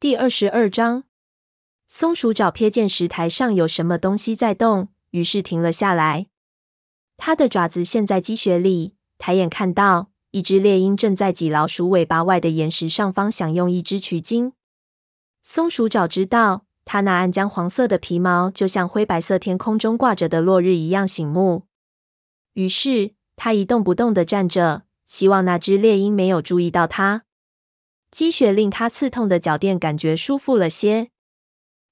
第二十二章，松鼠爪瞥见石台上有什么东西在动，于是停了下来。它的爪子陷在积雪里，抬眼看到一只猎鹰正在挤老鼠尾巴外的岩石上方，享用一只取经。松鼠爪知道，它那暗浆黄色的皮毛就像灰白色天空中挂着的落日一样醒目。于是，它一动不动地站着，希望那只猎鹰没有注意到它。积雪令他刺痛的脚垫感觉舒服了些。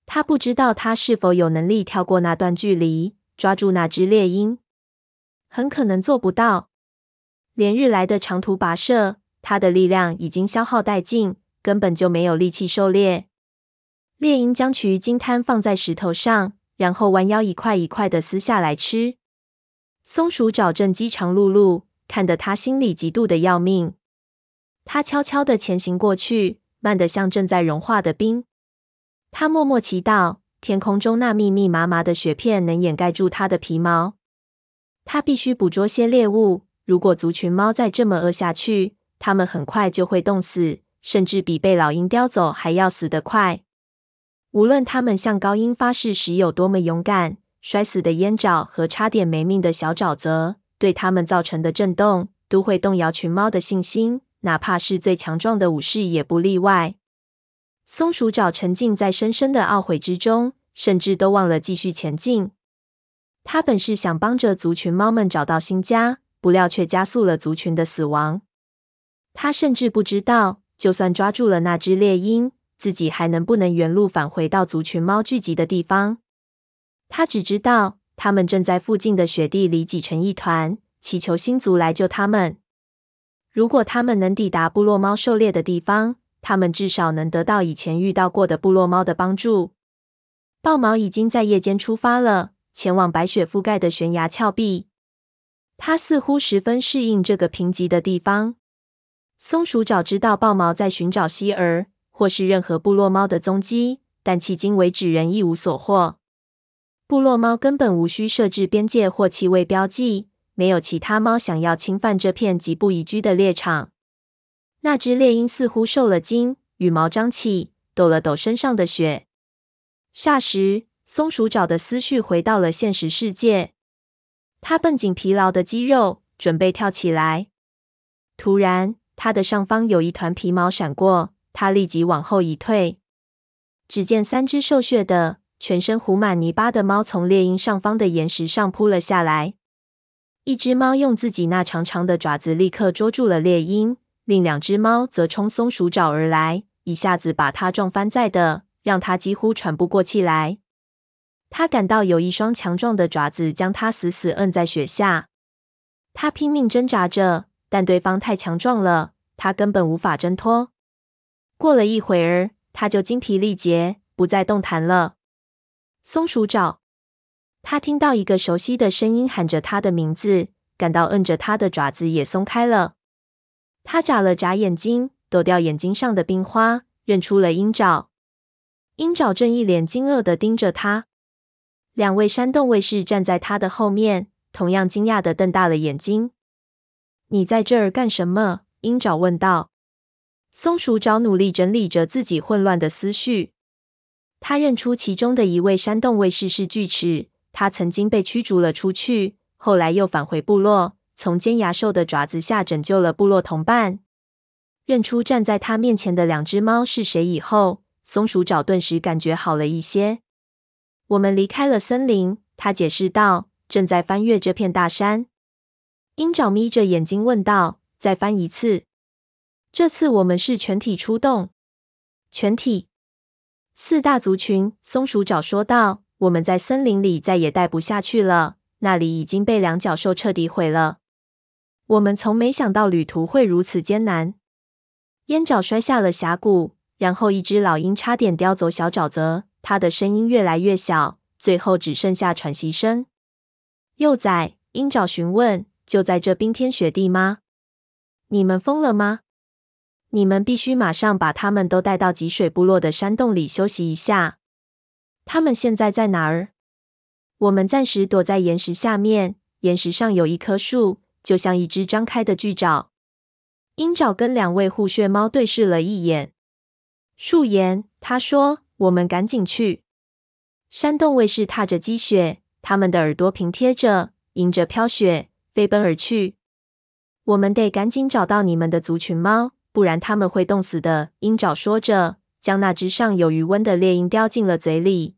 他不知道他是否有能力跳过那段距离，抓住那只猎鹰。很可能做不到。连日来的长途跋涉，他的力量已经消耗殆尽，根本就没有力气狩猎。猎鹰将曲筋摊放在石头上，然后弯腰一块一块的撕下来吃。松鼠爪正饥肠辘辘，看得他心里嫉妒的要命。他悄悄地前行过去，慢得像正在融化的冰。他默默祈祷，天空中那密密麻麻的雪片能掩盖住他的皮毛。他必须捕捉些猎物。如果族群猫再这么饿下去，它们很快就会冻死，甚至比被老鹰叼走还要死得快。无论它们向高鹰发誓时有多么勇敢，摔死的烟爪和差点没命的小沼泽，对它们造成的震动，都会动摇群猫的信心。哪怕是最强壮的武士也不例外。松鼠爪沉浸在深深的懊悔之中，甚至都忘了继续前进。他本是想帮着族群猫们找到新家，不料却加速了族群的死亡。他甚至不知道，就算抓住了那只猎鹰，自己还能不能原路返回到族群猫聚集的地方。他只知道，他们正在附近的雪地里挤成一团，祈求新族来救他们。如果他们能抵达部落猫狩猎的地方，他们至少能得到以前遇到过的部落猫的帮助。豹毛已经在夜间出发了，前往白雪覆盖的悬崖峭壁。它似乎十分适应这个贫瘠的地方。松鼠爪知道豹毛在寻找希儿或是任何部落猫的踪迹，但迄今为止仍一无所获。部落猫根本无需设置边界或气味标记。没有其他猫想要侵犯这片极不宜居的猎场。那只猎鹰似乎受了惊，羽毛张起，抖了抖身上的雪。霎时，松鼠爪的思绪回到了现实世界。它绷紧疲劳的肌肉，准备跳起来。突然，它的上方有一团皮毛闪过，它立即往后一退。只见三只瘦削的、全身糊满泥巴的猫从猎鹰上方的岩石上扑了下来。一只猫用自己那长长的爪子立刻捉住了猎鹰，另两只猫则冲松鼠爪而来，一下子把它撞翻在地，让它几乎喘不过气来。它感到有一双强壮的爪子将它死死摁在雪下。它拼命挣扎着，但对方太强壮了，它根本无法挣脱。过了一会儿，它就精疲力竭，不再动弹了。松鼠爪。他听到一个熟悉的声音喊着他的名字，感到摁着他的爪子也松开了。他眨了眨眼睛，抖掉眼睛上的冰花，认出了鹰爪。鹰爪正一脸惊愕地盯着他。两位山洞卫士站在他的后面，同样惊讶地瞪大了眼睛。“你在这儿干什么？”鹰爪问道。松鼠爪努力整理着自己混乱的思绪。他认出其中的一位山洞卫士是锯齿。他曾经被驱逐了出去，后来又返回部落，从尖牙兽的爪子下拯救了部落同伴。认出站在他面前的两只猫是谁以后，松鼠爪顿时感觉好了一些。我们离开了森林，他解释道，正在翻越这片大山。鹰爪眯着眼睛问道：“再翻一次？这次我们是全体出动。”全体。四大族群，松鼠爪说道。我们在森林里再也待不下去了，那里已经被两角兽彻底毁了。我们从没想到旅途会如此艰难。烟爪摔下了峡谷，然后一只老鹰差点叼走小沼泽。它的声音越来越小，最后只剩下喘息声。幼崽，鹰爪询问：“就在这冰天雪地吗？你们疯了吗？你们必须马上把他们都带到积水部落的山洞里休息一下。”他们现在在哪儿？我们暂时躲在岩石下面。岩石上有一棵树，就像一只张开的巨爪。鹰爪跟两位护穴猫对视了一眼。树岩，他说：“我们赶紧去。”山洞卫士踏着积雪，他们的耳朵平贴着，迎着飘雪飞奔而去。我们得赶紧找到你们的族群猫，不然他们会冻死的。鹰爪说着，将那只尚有余温的猎鹰叼进了嘴里。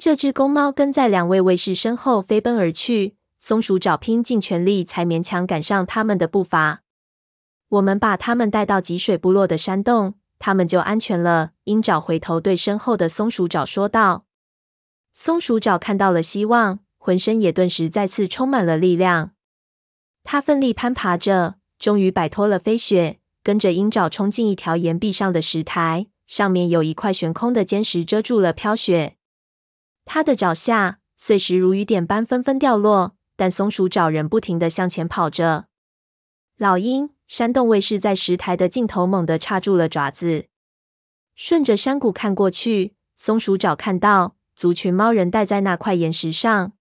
这只公猫跟在两位卫士身后飞奔而去，松鼠爪拼尽全力才勉强赶上他们的步伐。我们把他们带到积水部落的山洞，他们就安全了。鹰爪回头对身后的松鼠爪说道。松鼠爪看到了希望，浑身也顿时再次充满了力量。它奋力攀爬着，终于摆脱了飞雪，跟着鹰爪冲进一条岩壁上的石台，上面有一块悬空的尖石遮住了飘雪。它的爪下碎石如雨点般纷纷掉落，但松鼠爪仍不停的向前跑着。老鹰。山洞卫士在石台的尽头猛地插住了爪子，顺着山谷看过去，松鼠爪看到族群猫人待在那块岩石上。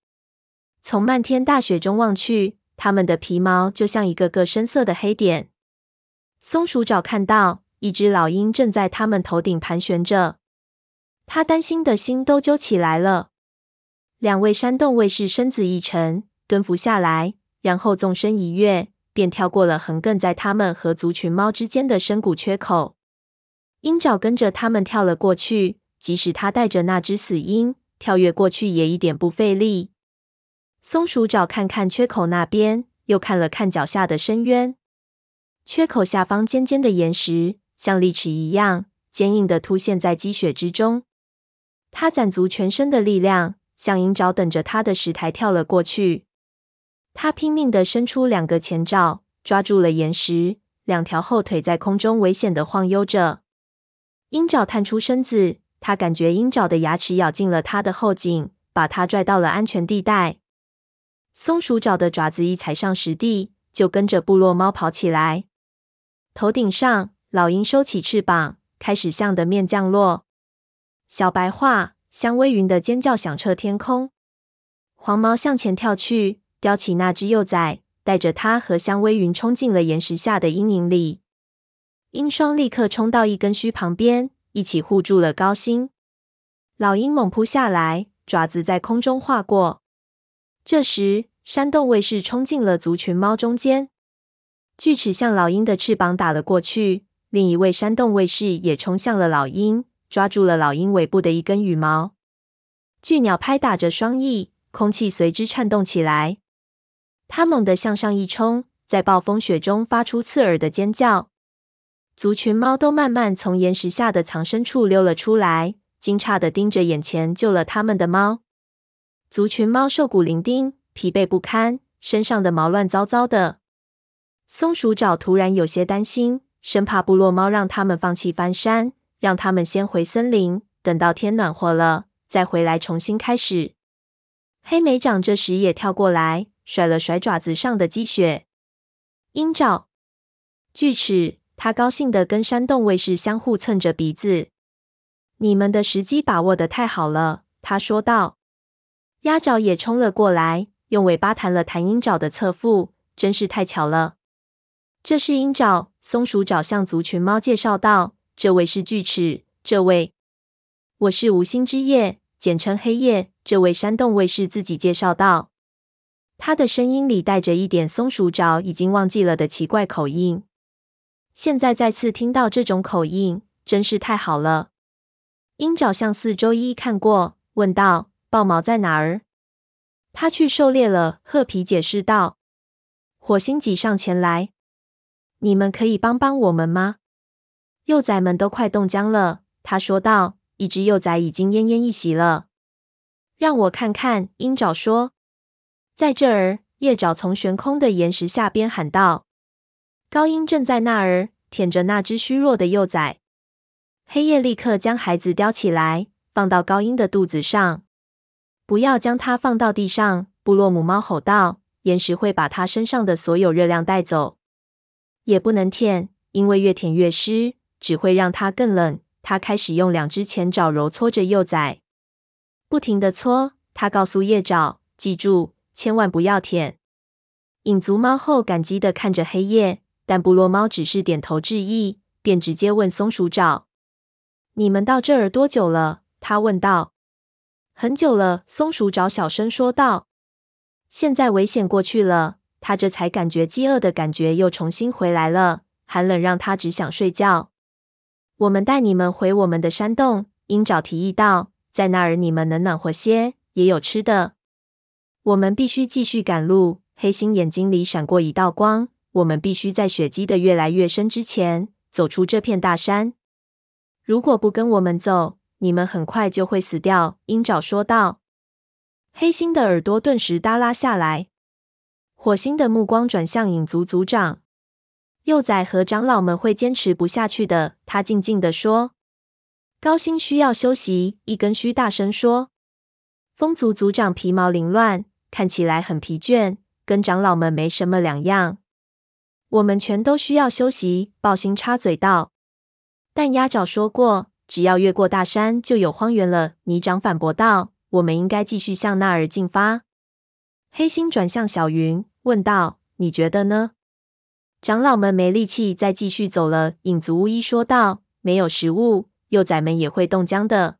从漫天大雪中望去，它们的皮毛就像一个个深色的黑点。松鼠爪看到一只老鹰正在它们头顶盘旋着，他担心的心都揪起来了。两位山洞卫士身子一沉，蹲伏下来，然后纵身一跃。便跳过了横亘在他们和族群猫之间的深谷缺口，鹰爪跟着他们跳了过去。即使他带着那只死鹰，跳跃过去也一点不费力。松鼠爪看看缺口那边，又看了看脚下的深渊。缺口下方尖尖的岩石像利齿一样坚硬的凸现在积雪之中。他攒足全身的力量，向鹰爪等着他的石台跳了过去。他拼命地伸出两个前爪，抓住了岩石，两条后腿在空中危险地晃悠着。鹰爪探出身子，他感觉鹰爪的牙齿咬进了他的后颈，把他拽到了安全地带。松鼠爪的爪子一踩上实地，就跟着部落猫跑起来。头顶上，老鹰收起翅膀，开始向的面降落。小白话，香微云的尖叫响彻天空。黄毛向前跳去。叼起那只幼崽，带着它和香微云冲进了岩石下的阴影里。鹰双立刻冲到一根须旁边，一起护住了高星。老鹰猛扑下来，爪子在空中划过。这时，山洞卫士冲进了族群猫中间，锯齿向老鹰的翅膀打了过去。另一位山洞卫士也冲向了老鹰，抓住了老鹰尾部的一根羽毛。巨鸟拍打着双翼，空气随之颤动起来。它猛地向上一冲，在暴风雪中发出刺耳的尖叫。族群猫都慢慢从岩石下的藏身处溜了出来，惊诧的盯着眼前救了它们的猫。族群猫瘦骨伶仃，疲惫不堪，身上的毛乱糟糟的。松鼠爪突然有些担心，生怕部落猫让它们放弃翻山，让他们先回森林，等到天暖和了再回来重新开始。黑莓长这时也跳过来。甩了甩爪子上的积雪，鹰爪、锯齿，他高兴的跟山洞卫士相互蹭着鼻子。你们的时机把握的太好了，他说道。鸭爪也冲了过来，用尾巴弹了弹鹰爪的侧腹，真是太巧了。这是鹰爪，松鼠爪向族群猫介绍道。这位是锯齿，这位我是无心之夜，简称黑夜。这位山洞卫士自己介绍道。他的声音里带着一点松鼠爪已经忘记了的奇怪口音，现在再次听到这种口音，真是太好了。鹰爪向四周一一看过，问道：“豹毛在哪儿？”他去狩猎了。褐皮解释道。火星挤上前来：“你们可以帮帮我们吗？幼崽们都快冻僵了。”他说道：“一只幼崽已经奄奄一息了。”让我看看，鹰爪说。在这儿，夜爪从悬空的岩石下边喊道：“高音正在那儿舔着那只虚弱的幼崽。”黑夜立刻将孩子叼起来，放到高音的肚子上。“不要将它放到地上！”部落母猫吼道，“岩石会把它身上的所有热量带走。也不能舔，因为越舔越湿，只会让它更冷。”它开始用两只前爪揉搓着幼崽，不停地搓。它告诉夜爪：“记住。”千万不要舔！影族猫后感激地看着黑夜，但部落猫只是点头致意，便直接问松鼠爪：“你们到这儿多久了？他问道。很久了，松鼠爪小声说道。现在危险过去了，他这才感觉饥饿的感觉又重新回来了。寒冷让他只想睡觉。我们带你们回我们的山洞，鹰爪提议道，在那儿你们能暖和些，也有吃的。我们必须继续赶路。黑心眼睛里闪过一道光。我们必须在雪积得越来越深之前走出这片大山。如果不跟我们走，你们很快就会死掉。鹰爪说道。黑心的耳朵顿时耷拉下来。火星的目光转向影族族长。幼崽和长老们会坚持不下去的，他静静地说。高星需要休息。一根须大声说。风族族长皮毛凌乱，看起来很疲倦，跟长老们没什么两样。我们全都需要休息，豹星插嘴道。但鸭爪说过，只要越过大山，就有荒原了。泥掌反驳道：“我们应该继续向那儿进发。”黑猩转向小云，问道：“你觉得呢？”长老们没力气再继续走了。影族巫医说道：“没有食物，幼崽们也会冻僵的。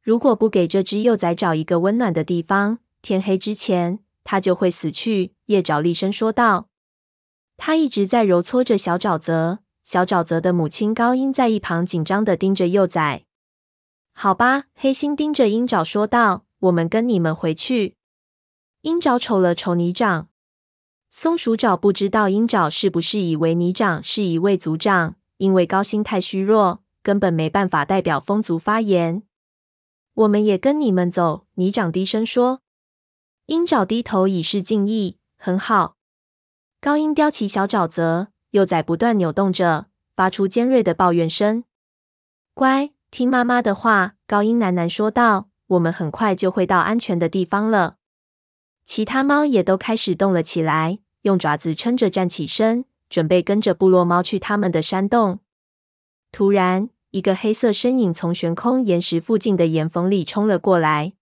如果不给这只幼崽找一个温暖的地方，天黑之前，它就会死去。”夜爪厉声说道。他一直在揉搓着小沼泽，小沼泽的母亲高音在一旁紧张的盯着幼崽。好吧，黑心盯着鹰爪说道：“我们跟你们回去。”鹰爪瞅了瞅泥掌，松鼠爪不知道鹰爪是不是以为泥掌是一位族长，因为高星太虚弱，根本没办法代表风族发言。我们也跟你们走，泥掌低声说。鹰爪低头以示敬意。很好。高音叼起小沼泽，幼崽不断扭动着，发出尖锐的抱怨声。乖，听妈妈的话，高音喃喃说道：“我们很快就会到安全的地方了。”其他猫也都开始动了起来，用爪子撑着站起身，准备跟着部落猫去他们的山洞。突然，一个黑色身影从悬空岩石附近的岩缝里冲了过来。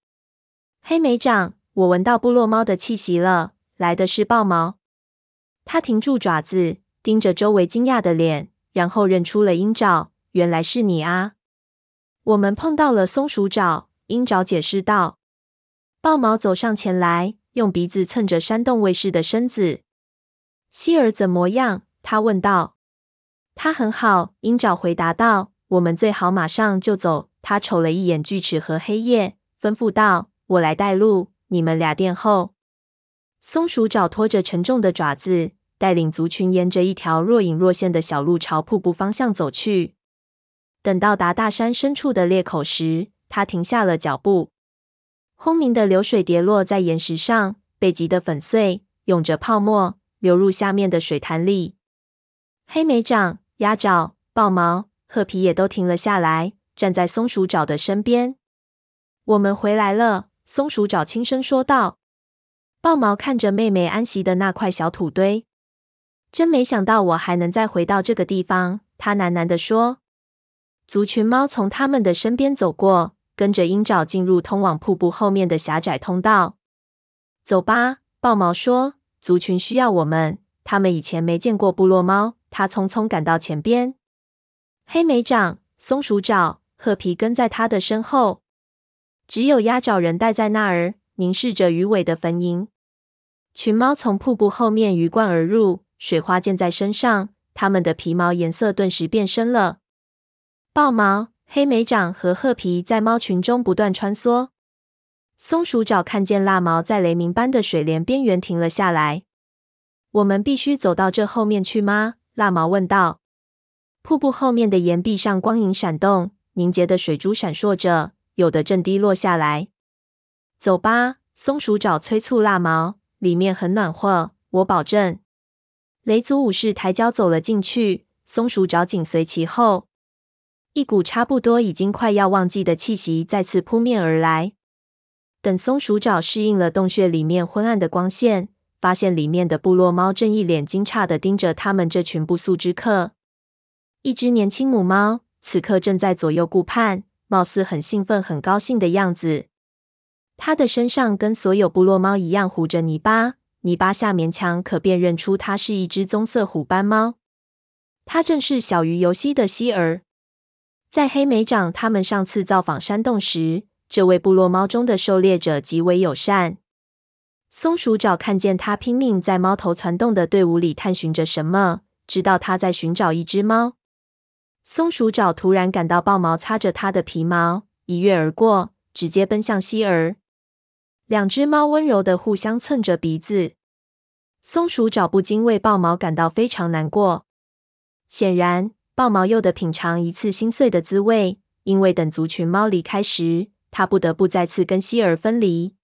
黑莓长，我闻到部落猫的气息了，来的是豹毛。他停住爪子，盯着周围惊讶的脸，然后认出了鹰爪。原来是你啊！我们碰到了松鼠爪。鹰爪解释道。豹毛走上前来，用鼻子蹭着山洞卫士的身子。希尔怎么样？他问道。他很好，鹰爪回答道。我们最好马上就走。他瞅了一眼锯齿和黑夜，吩咐道：“我来带路，你们俩殿后。”松鼠爪拖着沉重的爪子，带领族群沿着一条若隐若现的小路朝瀑布方向走去。等到达大山深处的裂口时，他停下了脚步。轰鸣的流水跌落在岩石上，被击得粉碎，涌着泡沫流入下面的水潭里。黑莓掌、鸭爪、豹毛、褐皮也都停了下来，站在松鼠爪的身边。我们回来了，松鼠爪轻声说道。豹毛看着妹妹安息的那块小土堆，真没想到我还能再回到这个地方。他喃喃地说。族群猫从他们的身边走过，跟着鹰爪进入通往瀑布后面的狭窄通道。走吧，豹毛说。族群需要我们，他们以前没见过部落猫。他匆匆赶到前边。黑莓掌、松鼠爪、褐皮跟在他的身后，只有鸭爪人待在那儿，凝视着鱼尾的坟蝇。群猫从瀑布后面鱼贯而入，水花溅在身上，它们的皮毛颜色顿时变深了。豹毛、黑莓掌和褐皮在猫群中不断穿梭。松鼠爪看见蜡毛在雷鸣般的水帘边缘停了下来。我们必须走到这后面去吗？蜡毛问道。瀑布后面的岩壁上光影闪动，凝结的水珠闪烁着，有的正滴落下来。走吧，松鼠爪催促蜡毛。里面很暖和，我保证。雷族武士抬脚走了进去，松鼠爪紧随其后。一股差不多已经快要忘记的气息再次扑面而来。等松鼠爪适应了洞穴里面昏暗的光线，发现里面的部落猫正一脸惊诧地盯着他们这群不速之客。一只年轻母猫此刻正在左右顾盼，貌似很兴奋、很高兴的样子。它的身上跟所有部落猫一样糊着泥巴，泥巴下勉强可辨认出它是一只棕色虎斑猫。它正是小鱼游西的希儿。在黑莓长他们上次造访山洞时，这位部落猫中的狩猎者极为友善。松鼠爪看见他拼命在猫头攒动的队伍里探寻着什么，知道他在寻找一只猫。松鼠爪突然感到豹毛擦着它的皮毛，一跃而过，直接奔向希儿。两只猫温柔的互相蹭着鼻子，松鼠爪不禁为豹毛感到非常难过。显然。豹毛又得品尝一次心碎的滋味，因为等族群猫离开时，他不得不再次跟希尔分离。